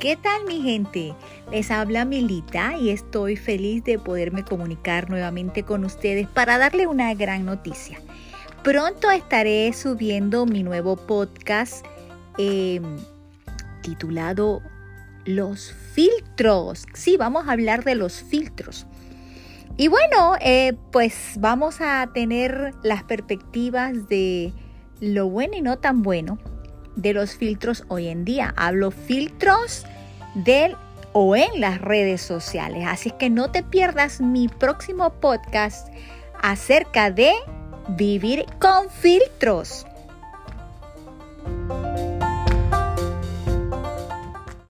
¿Qué tal mi gente? Les habla Milita y estoy feliz de poderme comunicar nuevamente con ustedes para darle una gran noticia. Pronto estaré subiendo mi nuevo podcast em, titulado Los filtros. Sí, vamos a hablar de los filtros. Y bueno, eh, pues vamos a tener las perspectivas de lo bueno y no tan bueno de los filtros hoy en día. Hablo filtros del o en las redes sociales. Así que no te pierdas mi próximo podcast acerca de vivir con filtros.